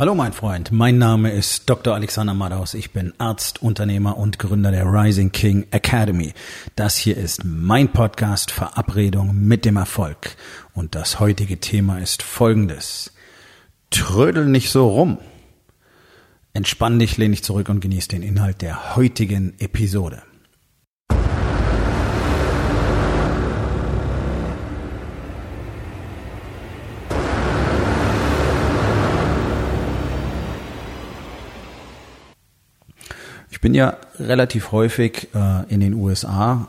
Hallo mein Freund, mein Name ist Dr. Alexander Madaus. Ich bin Arzt, Unternehmer und Gründer der Rising King Academy. Das hier ist mein Podcast Verabredung mit dem Erfolg. Und das heutige Thema ist folgendes. Trödel nicht so rum. Entspann dich, lehn dich zurück und genieß den Inhalt der heutigen Episode. Ich bin ja relativ häufig äh, in den USA,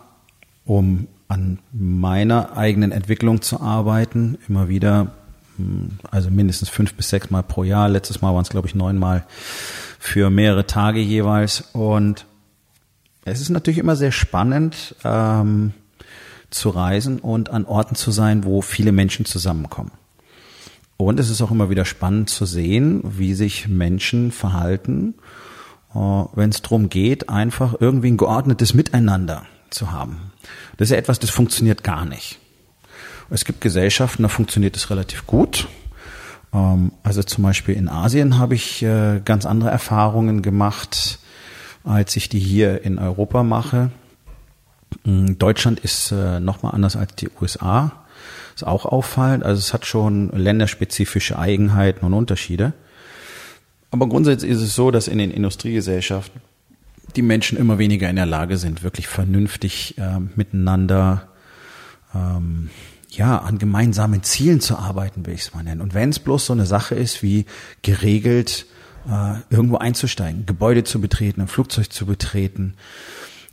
um an meiner eigenen Entwicklung zu arbeiten. Immer wieder, hm, also mindestens fünf bis sechs Mal pro Jahr. Letztes Mal waren es, glaube ich, neunmal für mehrere Tage jeweils. Und es ist natürlich immer sehr spannend ähm, zu reisen und an Orten zu sein, wo viele Menschen zusammenkommen. Und es ist auch immer wieder spannend zu sehen, wie sich Menschen verhalten wenn es darum geht, einfach irgendwie ein geordnetes Miteinander zu haben. Das ist ja etwas, das funktioniert gar nicht. Es gibt Gesellschaften, da funktioniert es relativ gut. Ähm, also zum Beispiel in Asien habe ich äh, ganz andere Erfahrungen gemacht, als ich die hier in Europa mache. Mm, Deutschland ist äh, nochmal anders als die USA. Ist auch auffallend. Also es hat schon länderspezifische Eigenheiten und Unterschiede. Aber grundsätzlich ist es so, dass in den Industriegesellschaften die Menschen immer weniger in der Lage sind, wirklich vernünftig äh, miteinander ähm, ja an gemeinsamen Zielen zu arbeiten, will ich es mal nennen. Und wenn es bloß so eine Sache ist, wie geregelt äh, irgendwo einzusteigen, Gebäude zu betreten, ein Flugzeug zu betreten,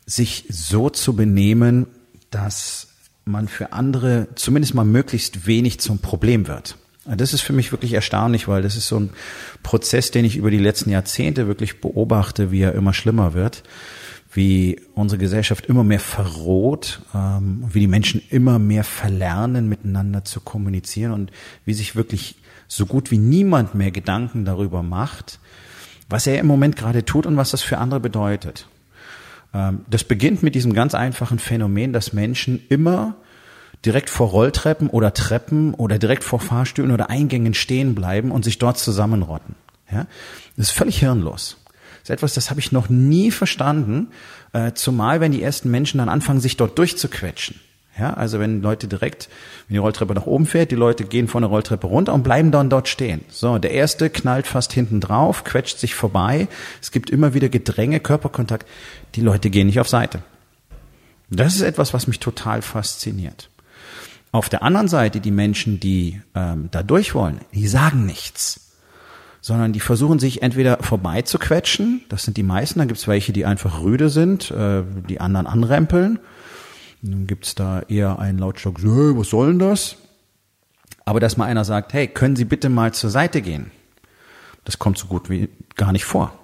sich so zu benehmen, dass man für andere zumindest mal möglichst wenig zum Problem wird. Das ist für mich wirklich erstaunlich, weil das ist so ein Prozess, den ich über die letzten Jahrzehnte wirklich beobachte, wie er immer schlimmer wird, wie unsere Gesellschaft immer mehr verroht, ähm, wie die Menschen immer mehr verlernen, miteinander zu kommunizieren und wie sich wirklich so gut wie niemand mehr Gedanken darüber macht, was er im Moment gerade tut und was das für andere bedeutet. Ähm, das beginnt mit diesem ganz einfachen Phänomen, dass Menschen immer direkt vor Rolltreppen oder Treppen oder direkt vor Fahrstühlen oder Eingängen stehen bleiben und sich dort zusammenrotten. Ja? Das ist völlig hirnlos. Das ist etwas, das habe ich noch nie verstanden, äh, zumal wenn die ersten Menschen dann anfangen, sich dort durchzuquetschen. Ja, also wenn Leute direkt, wenn die Rolltreppe nach oben fährt, die Leute gehen von der Rolltreppe runter und bleiben dann dort stehen. So, der erste knallt fast hinten drauf, quetscht sich vorbei. Es gibt immer wieder Gedränge, Körperkontakt. Die Leute gehen nicht auf Seite. Das ist etwas, was mich total fasziniert. Auf der anderen Seite die Menschen, die ähm, da durch wollen, die sagen nichts, sondern die versuchen sich entweder vorbeizuquetschen, das sind die meisten, dann gibt's welche, die einfach rüde sind, äh, die anderen anrempeln. Dann gibt's da eher einen Lautstock, so, was soll denn das? Aber dass mal einer sagt, hey, können Sie bitte mal zur Seite gehen? Das kommt so gut wie gar nicht vor.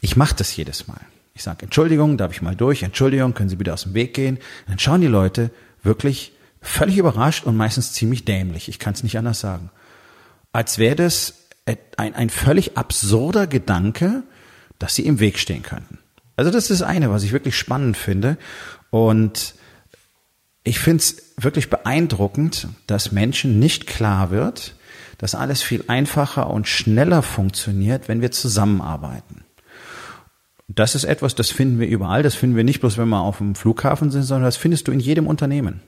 Ich mache das jedes Mal. Ich sage, Entschuldigung, darf ich mal durch? Entschuldigung, können Sie bitte aus dem Weg gehen? Dann schauen die Leute wirklich völlig überrascht und meistens ziemlich dämlich. Ich kann es nicht anders sagen. Als wäre das ein, ein völlig absurder Gedanke, dass sie im Weg stehen könnten. Also das ist eine, was ich wirklich spannend finde. Und ich finde es wirklich beeindruckend, dass Menschen nicht klar wird, dass alles viel einfacher und schneller funktioniert, wenn wir zusammenarbeiten. Das ist etwas, das finden wir überall. Das finden wir nicht bloß, wenn wir auf dem Flughafen sind, sondern das findest du in jedem Unternehmen.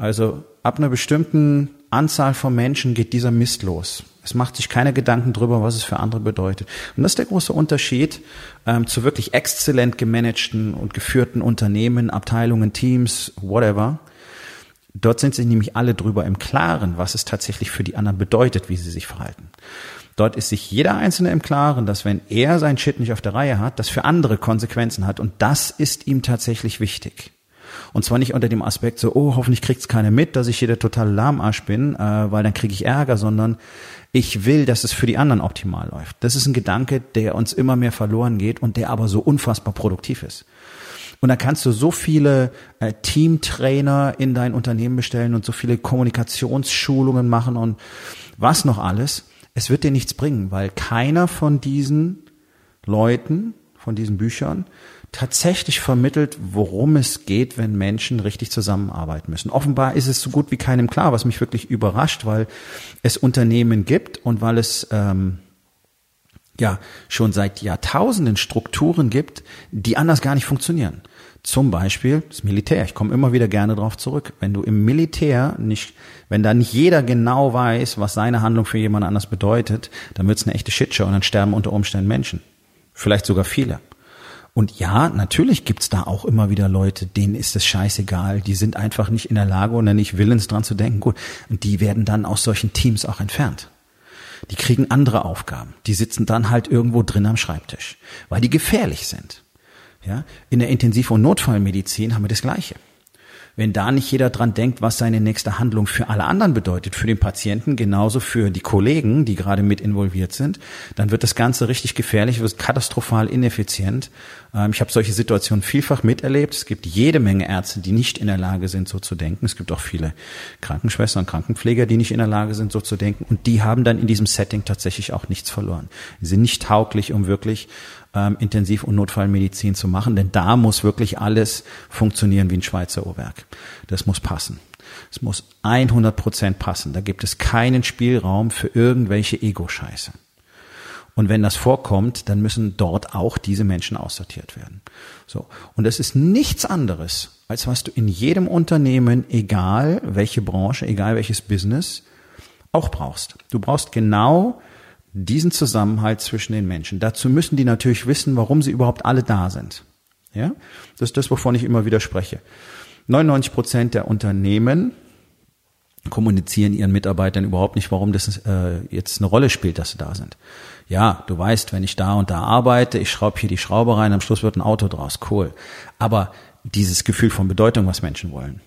Also ab einer bestimmten Anzahl von Menschen geht dieser Mist los. Es macht sich keine Gedanken drüber, was es für andere bedeutet. Und das ist der große Unterschied ähm, zu wirklich exzellent gemanagten und geführten Unternehmen, Abteilungen, Teams, whatever. Dort sind sich nämlich alle drüber im Klaren, was es tatsächlich für die anderen bedeutet, wie sie sich verhalten. Dort ist sich jeder Einzelne im Klaren, dass wenn er sein Shit nicht auf der Reihe hat, das für andere Konsequenzen hat. Und das ist ihm tatsächlich wichtig. Und zwar nicht unter dem Aspekt so, oh, hoffentlich kriegt's keiner mit, dass ich hier der totale Lahmarsch bin, äh, weil dann kriege ich Ärger, sondern ich will, dass es für die anderen optimal läuft. Das ist ein Gedanke, der uns immer mehr verloren geht und der aber so unfassbar produktiv ist. Und da kannst du so viele äh, Teamtrainer in dein Unternehmen bestellen und so viele Kommunikationsschulungen machen und was noch alles. Es wird dir nichts bringen, weil keiner von diesen Leuten, von diesen Büchern, tatsächlich vermittelt, worum es geht, wenn Menschen richtig zusammenarbeiten müssen. Offenbar ist es so gut wie keinem klar, was mich wirklich überrascht, weil es Unternehmen gibt und weil es ähm, ja schon seit Jahrtausenden Strukturen gibt, die anders gar nicht funktionieren. Zum Beispiel das Militär. Ich komme immer wieder gerne darauf zurück. Wenn du im Militär nicht, wenn da nicht jeder genau weiß, was seine Handlung für jemand anders bedeutet, dann wird es eine echte Shitshow und dann sterben unter Umständen Menschen. Vielleicht sogar viele. Und ja, natürlich gibt's da auch immer wieder Leute, denen ist es scheißegal. Die sind einfach nicht in der Lage oder nicht willens dran zu denken. Gut. Und die werden dann aus solchen Teams auch entfernt. Die kriegen andere Aufgaben. Die sitzen dann halt irgendwo drin am Schreibtisch, weil die gefährlich sind. Ja, in der Intensiv- und Notfallmedizin haben wir das Gleiche. Wenn da nicht jeder dran denkt, was seine nächste Handlung für alle anderen bedeutet, für den Patienten, genauso für die Kollegen, die gerade mit involviert sind, dann wird das Ganze richtig gefährlich, wird katastrophal ineffizient. Ähm, ich habe solche Situationen vielfach miterlebt. Es gibt jede Menge Ärzte, die nicht in der Lage sind, so zu denken. Es gibt auch viele Krankenschwestern und Krankenpfleger, die nicht in der Lage sind, so zu denken. Und die haben dann in diesem Setting tatsächlich auch nichts verloren. Sie sind nicht tauglich, um wirklich ähm, Intensiv- und Notfallmedizin zu machen, denn da muss wirklich alles funktionieren wie ein Schweizer Uhrwerk. Das muss passen. Es muss 100 Prozent passen. Da gibt es keinen Spielraum für irgendwelche Ego-Scheiße. Und wenn das vorkommt, dann müssen dort auch diese Menschen aussortiert werden. So. Und es ist nichts anderes, als was du in jedem Unternehmen, egal welche Branche, egal welches Business, auch brauchst. Du brauchst genau diesen Zusammenhalt zwischen den Menschen. Dazu müssen die natürlich wissen, warum sie überhaupt alle da sind. Ja, das ist das, wovon ich immer wieder spreche. 99 Prozent der Unternehmen kommunizieren ihren Mitarbeitern überhaupt nicht, warum das äh, jetzt eine Rolle spielt, dass sie da sind. Ja, du weißt, wenn ich da und da arbeite, ich schraube hier die Schraube rein, am Schluss wird ein Auto draus, cool. Aber dieses Gefühl von Bedeutung, was Menschen wollen,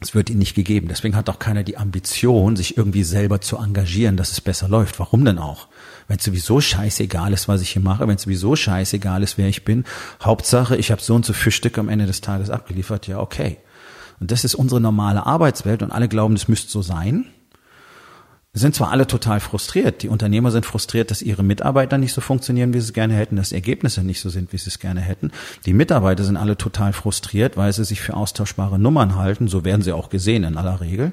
es wird ihnen nicht gegeben. Deswegen hat auch keiner die Ambition, sich irgendwie selber zu engagieren, dass es besser läuft. Warum denn auch? Wenn es sowieso scheißegal ist, was ich hier mache, wenn es sowieso scheißegal ist, wer ich bin, Hauptsache, ich habe so und so Fischstücke am Ende des Tages abgeliefert, ja, okay. Und das ist unsere normale Arbeitswelt und alle glauben, das müsste so sein sind zwar alle total frustriert. Die Unternehmer sind frustriert, dass ihre Mitarbeiter nicht so funktionieren, wie sie es gerne hätten, dass Ergebnisse nicht so sind, wie sie es gerne hätten. Die Mitarbeiter sind alle total frustriert, weil sie sich für austauschbare Nummern halten. So werden sie auch gesehen in aller Regel.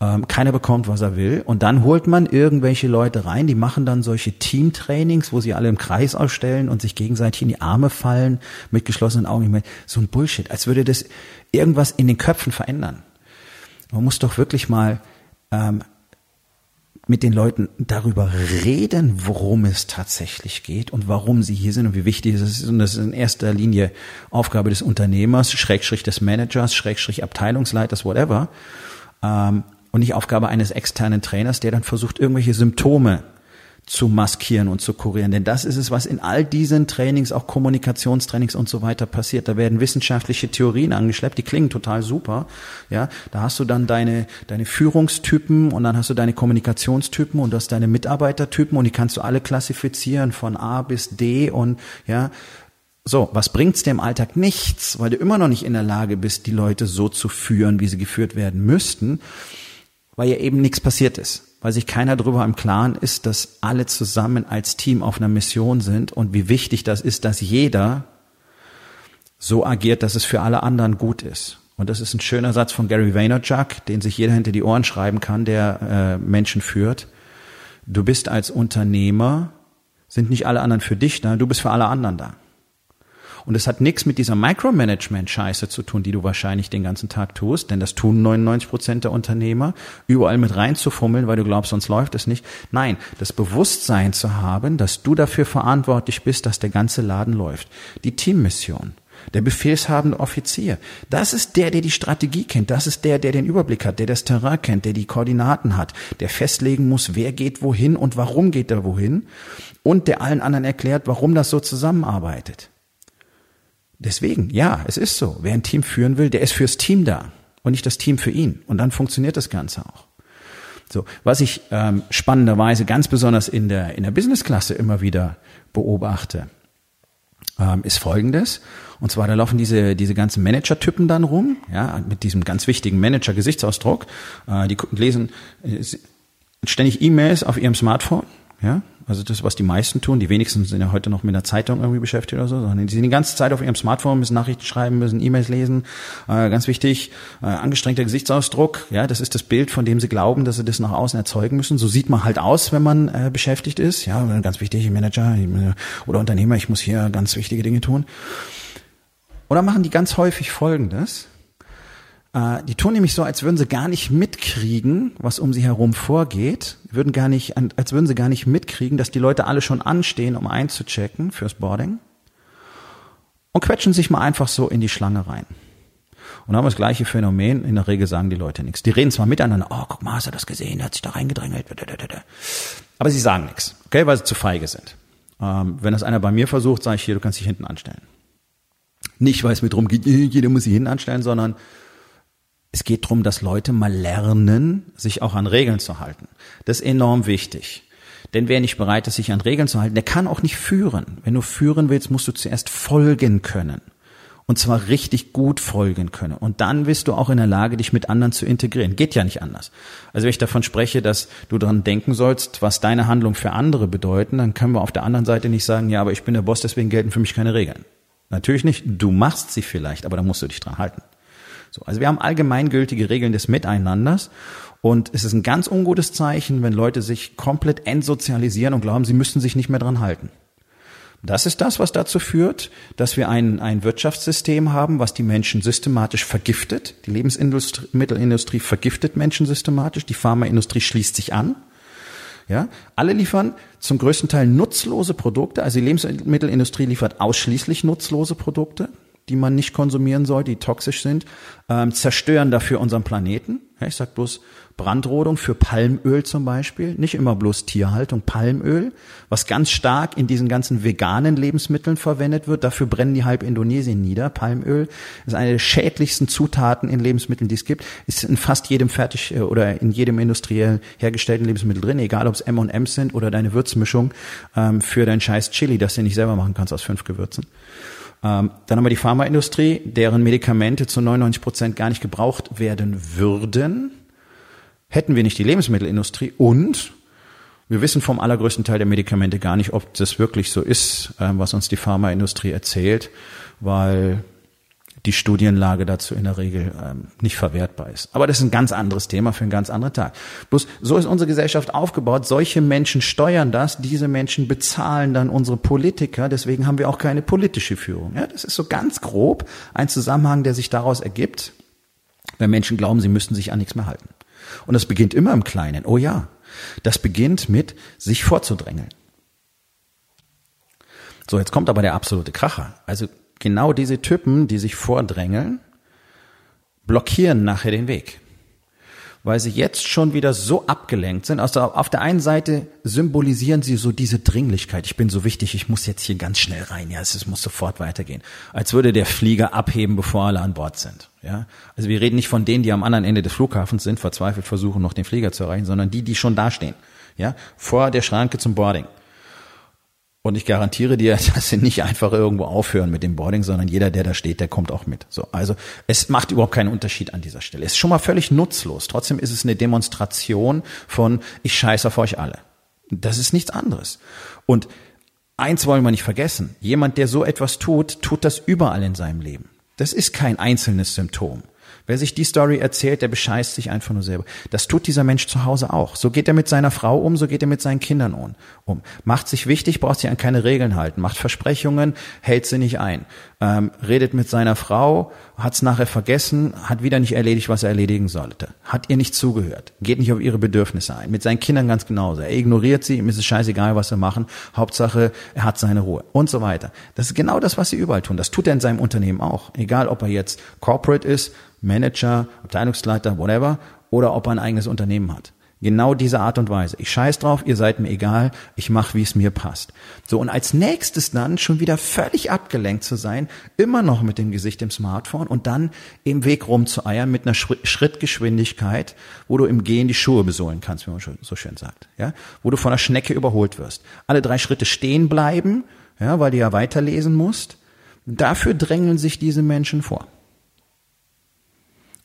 Ähm, keiner bekommt, was er will. Und dann holt man irgendwelche Leute rein, die machen dann solche Teamtrainings, wo sie alle im Kreis ausstellen und sich gegenseitig in die Arme fallen mit geschlossenen Augen. So ein Bullshit, als würde das irgendwas in den Köpfen verändern. Man muss doch wirklich mal ähm, mit den Leuten darüber reden, worum es tatsächlich geht und warum sie hier sind und wie wichtig es ist. Und das ist in erster Linie Aufgabe des Unternehmers, Schrägstrich des Managers, Schrägstrich Abteilungsleiters, whatever. Ähm, und nicht Aufgabe eines externen Trainers, der dann versucht, irgendwelche Symptome zu maskieren und zu kurieren. Denn das ist es, was in all diesen Trainings, auch Kommunikationstrainings und so weiter passiert. Da werden wissenschaftliche Theorien angeschleppt, die klingen total super. Ja, da hast du dann deine, deine Führungstypen und dann hast du deine Kommunikationstypen und du hast deine Mitarbeitertypen und die kannst du alle klassifizieren von A bis D und ja, so, was bringt's dir im Alltag? Nichts, weil du immer noch nicht in der Lage bist, die Leute so zu führen, wie sie geführt werden müssten, weil ja eben nichts passiert ist weil sich keiner darüber im Klaren ist, dass alle zusammen als Team auf einer Mission sind und wie wichtig das ist, dass jeder so agiert, dass es für alle anderen gut ist. Und das ist ein schöner Satz von Gary Vaynerchuk, den sich jeder hinter die Ohren schreiben kann, der äh, Menschen führt. Du bist als Unternehmer, sind nicht alle anderen für dich da, du bist für alle anderen da. Und es hat nichts mit dieser Micromanagement-Scheiße zu tun, die du wahrscheinlich den ganzen Tag tust, denn das tun 99 Prozent der Unternehmer, überall mit reinzufummeln, weil du glaubst, sonst läuft es nicht. Nein, das Bewusstsein zu haben, dass du dafür verantwortlich bist, dass der ganze Laden läuft. Die Teammission. Der befehlshabende Offizier. Das ist der, der die Strategie kennt. Das ist der, der den Überblick hat, der das Terrain kennt, der die Koordinaten hat, der festlegen muss, wer geht wohin und warum geht er wohin und der allen anderen erklärt, warum das so zusammenarbeitet. Deswegen, ja, es ist so. Wer ein Team führen will, der ist fürs Team da und nicht das Team für ihn. Und dann funktioniert das Ganze auch. So, was ich ähm, spannenderweise ganz besonders in der in der Businessklasse immer wieder beobachte, ähm, ist Folgendes. Und zwar, da laufen diese diese ganzen Manager-Typen dann rum, ja, mit diesem ganz wichtigen Manager-Gesichtsausdruck. Äh, die lesen äh, ständig E-Mails auf ihrem Smartphone ja, Also das, was die meisten tun. Die wenigsten sind ja heute noch mit einer Zeitung irgendwie beschäftigt oder so, sondern die sind die ganze Zeit auf ihrem Smartphone, müssen Nachrichten schreiben, müssen E-Mails lesen. Äh, ganz wichtig, äh, angestrengter Gesichtsausdruck. Ja, das ist das Bild, von dem sie glauben, dass sie das nach außen erzeugen müssen. So sieht man halt aus, wenn man äh, beschäftigt ist. Ja, ganz wichtig, Manager oder Unternehmer, ich muss hier ganz wichtige Dinge tun. Oder machen die ganz häufig Folgendes äh, die tun nämlich so, als würden sie gar nicht mitkriegen, was um sie herum vorgeht, würden gar nicht, als würden sie gar nicht mitkriegen, dass die Leute alle schon anstehen, um einzuchecken fürs Boarding und quetschen sich mal einfach so in die Schlange rein. Und haben das gleiche Phänomen. In der Regel sagen die Leute nichts. Die reden zwar miteinander, oh, guck mal, hast du das gesehen? Der hat sich da reingedrängelt. Aber sie sagen nichts, okay, weil sie zu feige sind. Ähm, wenn das einer bei mir versucht, sage ich hier, du kannst dich hinten anstellen. Nicht, weil es mir darum geht, jeder muss sich hinten anstellen, sondern es geht darum, dass Leute mal lernen, sich auch an Regeln zu halten. Das ist enorm wichtig. Denn wer nicht bereit ist, sich an Regeln zu halten, der kann auch nicht führen. Wenn du führen willst, musst du zuerst folgen können. Und zwar richtig gut folgen können. Und dann bist du auch in der Lage, dich mit anderen zu integrieren. Geht ja nicht anders. Also wenn ich davon spreche, dass du daran denken sollst, was deine Handlung für andere bedeuten, dann können wir auf der anderen Seite nicht sagen, ja, aber ich bin der Boss, deswegen gelten für mich keine Regeln. Natürlich nicht. Du machst sie vielleicht, aber da musst du dich dran halten. So, also wir haben allgemeingültige Regeln des Miteinanders und es ist ein ganz ungutes Zeichen, wenn Leute sich komplett entsozialisieren und glauben, sie müssten sich nicht mehr dran halten. Das ist das, was dazu führt, dass wir ein, ein Wirtschaftssystem haben, was die Menschen systematisch vergiftet. Die Lebensmittelindustrie vergiftet Menschen systematisch. Die Pharmaindustrie schließt sich an. Ja, alle liefern zum größten Teil nutzlose Produkte. Also die Lebensmittelindustrie liefert ausschließlich nutzlose Produkte die man nicht konsumieren soll, die toxisch sind, ähm, zerstören dafür unseren Planeten. Ja, ich sag bloß Brandrodung für Palmöl zum Beispiel, nicht immer bloß Tierhaltung, Palmöl, was ganz stark in diesen ganzen veganen Lebensmitteln verwendet wird. Dafür brennen die halb Indonesien nieder. Palmöl ist eine der schädlichsten Zutaten in Lebensmitteln, die es gibt. Ist in fast jedem fertig äh, oder in jedem industriell hergestellten Lebensmittel drin, egal ob es M&M's sind oder deine Würzmischung ähm, für dein scheiß Chili, das du nicht selber machen kannst aus fünf Gewürzen. Ähm, dann haben wir die Pharmaindustrie, deren Medikamente zu 99 Prozent gar nicht gebraucht werden würden, hätten wir nicht die Lebensmittelindustrie. Und wir wissen vom allergrößten Teil der Medikamente gar nicht, ob das wirklich so ist, äh, was uns die Pharmaindustrie erzählt, weil die Studienlage dazu in der Regel ähm, nicht verwertbar ist. Aber das ist ein ganz anderes Thema für einen ganz anderen Tag. Bloß so ist unsere Gesellschaft aufgebaut. Solche Menschen steuern das, diese Menschen bezahlen dann unsere Politiker. Deswegen haben wir auch keine politische Führung. Ja, das ist so ganz grob ein Zusammenhang, der sich daraus ergibt, wenn Menschen glauben, sie müssten sich an nichts mehr halten. Und das beginnt immer im Kleinen. Oh ja, das beginnt mit sich vorzudrängeln. So, jetzt kommt aber der absolute Kracher. Also genau diese Typen, die sich vordrängeln, blockieren nachher den Weg. Weil sie jetzt schon wieder so abgelenkt sind. Also auf der einen Seite symbolisieren sie so diese Dringlichkeit. Ich bin so wichtig, ich muss jetzt hier ganz schnell rein. Ja, es muss sofort weitergehen. Als würde der Flieger abheben, bevor alle an Bord sind. Ja, also wir reden nicht von denen, die am anderen Ende des Flughafens sind, verzweifelt versuchen, noch den Flieger zu erreichen, sondern die, die schon dastehen. Ja, vor der Schranke zum Boarding. Und ich garantiere dir, dass sie nicht einfach irgendwo aufhören mit dem Boarding, sondern jeder, der da steht, der kommt auch mit. So, also es macht überhaupt keinen Unterschied an dieser Stelle. Es ist schon mal völlig nutzlos. Trotzdem ist es eine Demonstration von ich scheiße auf euch alle. Das ist nichts anderes. Und eins wollen wir nicht vergessen. Jemand, der so etwas tut, tut das überall in seinem Leben. Das ist kein einzelnes Symptom. Wer sich die Story erzählt, der bescheißt sich einfach nur selber. Das tut dieser Mensch zu Hause auch. So geht er mit seiner Frau um, so geht er mit seinen Kindern um. Macht sich wichtig, braucht sich an keine Regeln halten, macht Versprechungen, hält sie nicht ein. Ähm, redet mit seiner Frau, hat es nachher vergessen, hat wieder nicht erledigt, was er erledigen sollte. Hat ihr nicht zugehört, geht nicht auf ihre Bedürfnisse ein. Mit seinen Kindern ganz genauso. Er ignoriert sie, ihm ist es scheißegal, was sie machen. Hauptsache, er hat seine Ruhe und so weiter. Das ist genau das, was sie überall tun. Das tut er in seinem Unternehmen auch. Egal, ob er jetzt Corporate ist, Manager, Abteilungsleiter, whatever, oder ob er ein eigenes Unternehmen hat. Genau diese Art und Weise. Ich scheiß drauf, ihr seid mir egal, ich mache, wie es mir passt. So, und als nächstes dann schon wieder völlig abgelenkt zu sein, immer noch mit dem Gesicht im Smartphone und dann im Weg rumzueiern mit einer Schrittgeschwindigkeit, wo du im Gehen die Schuhe besohlen kannst, wie man so schön sagt. Ja? Wo du von einer Schnecke überholt wirst. Alle drei Schritte stehen bleiben, ja, weil du ja weiterlesen musst. Dafür drängeln sich diese Menschen vor.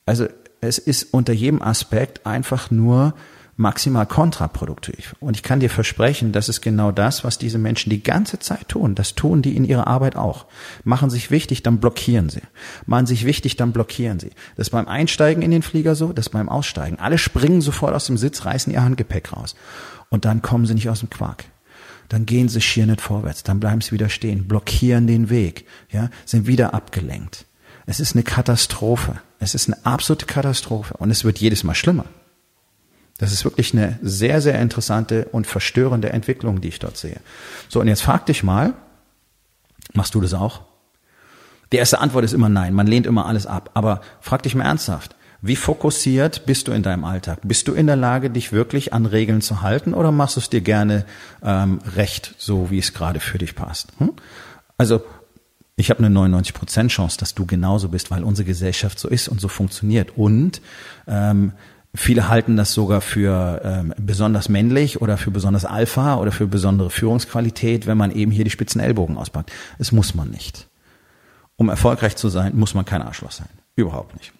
Also es ist unter jedem Aspekt einfach nur maximal kontraproduktiv. Und ich kann dir versprechen, das ist genau das, was diese Menschen die ganze Zeit tun. Das tun die in ihrer Arbeit auch. Machen sich wichtig, dann blockieren sie. Machen sich wichtig, dann blockieren sie. Das ist beim Einsteigen in den Flieger so, das ist beim Aussteigen. Alle springen sofort aus dem Sitz, reißen ihr Handgepäck raus. Und dann kommen sie nicht aus dem Quark dann gehen sie schier nicht vorwärts, dann bleiben sie wieder stehen, blockieren den Weg, ja, sind wieder abgelenkt. Es ist eine Katastrophe. Es ist eine absolute Katastrophe und es wird jedes Mal schlimmer. Das ist wirklich eine sehr, sehr interessante und verstörende Entwicklung, die ich dort sehe. So, und jetzt frag dich mal, machst du das auch? Die erste Antwort ist immer nein, man lehnt immer alles ab. Aber frag dich mal ernsthaft, wie fokussiert bist du in deinem Alltag? Bist du in der Lage, dich wirklich an Regeln zu halten oder machst du es dir gerne ähm, recht, so wie es gerade für dich passt? Hm? Also ich habe eine 99% Chance, dass du genauso bist, weil unsere Gesellschaft so ist und so funktioniert. Und ähm, viele halten das sogar für ähm, besonders männlich oder für besonders Alpha oder für besondere Führungsqualität, wenn man eben hier die spitzen Ellbogen auspackt. Das muss man nicht. Um erfolgreich zu sein, muss man kein Arschloch sein. Überhaupt nicht.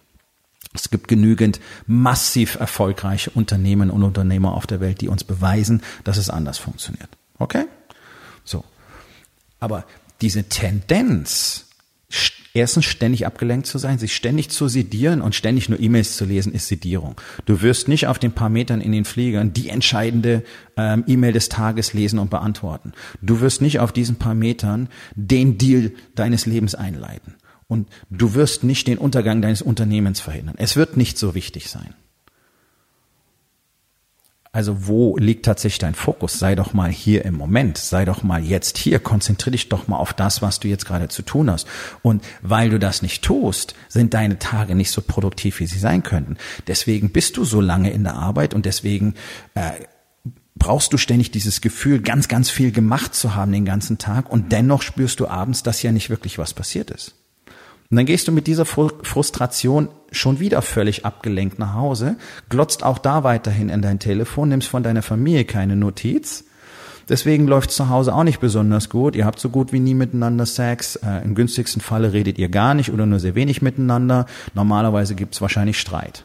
Es gibt genügend massiv erfolgreiche Unternehmen und Unternehmer auf der Welt, die uns beweisen, dass es anders funktioniert. Okay? So. Aber diese Tendenz, erstens ständig abgelenkt zu sein, sich ständig zu sedieren und ständig nur E-Mails zu lesen, ist Sedierung. Du wirst nicht auf den paar Metern in den Fliegern die entscheidende ähm, E-Mail des Tages lesen und beantworten. Du wirst nicht auf diesen paar Metern den Deal deines Lebens einleiten. Und du wirst nicht den Untergang deines Unternehmens verhindern. Es wird nicht so wichtig sein. Also wo liegt tatsächlich dein Fokus? Sei doch mal hier im Moment, sei doch mal jetzt hier, konzentriere dich doch mal auf das, was du jetzt gerade zu tun hast. Und weil du das nicht tust, sind deine Tage nicht so produktiv, wie sie sein könnten. Deswegen bist du so lange in der Arbeit und deswegen äh, brauchst du ständig dieses Gefühl, ganz, ganz viel gemacht zu haben den ganzen Tag und dennoch spürst du abends, dass ja nicht wirklich was passiert ist. Und dann gehst du mit dieser Frustration schon wieder völlig abgelenkt nach Hause, glotzt auch da weiterhin in dein Telefon, nimmst von deiner Familie keine Notiz. Deswegen läuft zu Hause auch nicht besonders gut. Ihr habt so gut wie nie miteinander Sex. Äh, Im günstigsten Falle redet ihr gar nicht oder nur sehr wenig miteinander. Normalerweise gibt's wahrscheinlich Streit.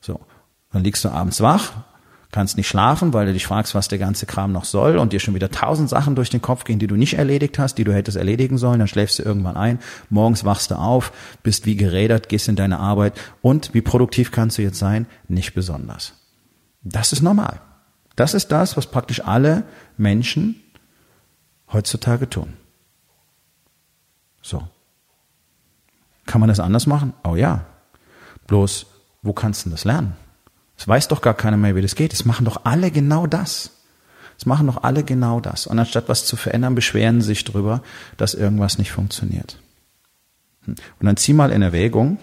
So, dann liegst du abends wach, kannst nicht schlafen, weil du dich fragst, was der ganze Kram noch soll und dir schon wieder tausend Sachen durch den Kopf gehen, die du nicht erledigt hast, die du hättest erledigen sollen, dann schläfst du irgendwann ein, morgens wachst du auf, bist wie gerädert, gehst in deine Arbeit und wie produktiv kannst du jetzt sein? Nicht besonders. Das ist normal. Das ist das, was praktisch alle Menschen heutzutage tun. So. Kann man das anders machen? Oh ja. Bloß, wo kannst du das lernen? Es weiß doch gar keiner mehr, wie das geht. Es machen doch alle genau das. Es machen doch alle genau das. Und anstatt was zu verändern, beschweren sie sich darüber, dass irgendwas nicht funktioniert. Und dann zieh mal in Erwägung,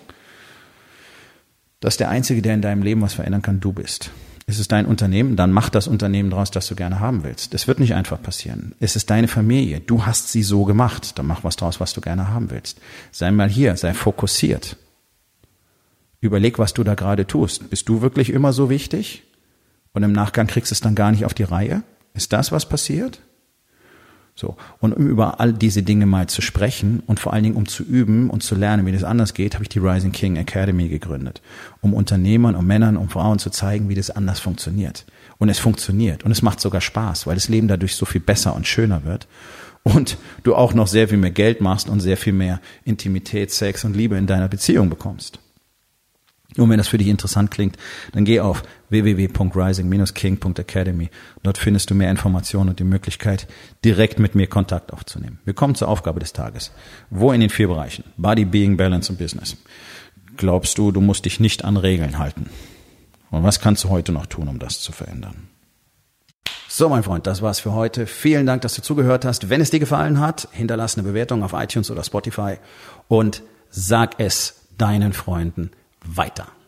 dass der Einzige, der in deinem Leben was verändern kann, du bist. Ist es dein Unternehmen, dann mach das Unternehmen daraus, das du gerne haben willst. Das wird nicht einfach passieren. Ist es deine Familie, du hast sie so gemacht, dann mach was draus, was du gerne haben willst. Sei mal hier, sei fokussiert. Überleg, was du da gerade tust. Bist du wirklich immer so wichtig? Und im Nachgang kriegst du es dann gar nicht auf die Reihe? Ist das, was passiert? So. Und um über all diese Dinge mal zu sprechen und vor allen Dingen um zu üben und zu lernen, wie das anders geht, habe ich die Rising King Academy gegründet. Um Unternehmern, um Männern, um Frauen zu zeigen, wie das anders funktioniert. Und es funktioniert. Und es macht sogar Spaß, weil das Leben dadurch so viel besser und schöner wird. Und du auch noch sehr viel mehr Geld machst und sehr viel mehr Intimität, Sex und Liebe in deiner Beziehung bekommst. Und wenn das für dich interessant klingt, dann geh auf www.rising-king.academy. Dort findest du mehr Informationen und die Möglichkeit, direkt mit mir Kontakt aufzunehmen. Wir kommen zur Aufgabe des Tages. Wo in den vier Bereichen? Body, Being, Balance und Business. Glaubst du, du musst dich nicht an Regeln halten? Und was kannst du heute noch tun, um das zu verändern? So, mein Freund, das war's für heute. Vielen Dank, dass du zugehört hast. Wenn es dir gefallen hat, hinterlass eine Bewertung auf iTunes oder Spotify und sag es deinen Freunden weiter.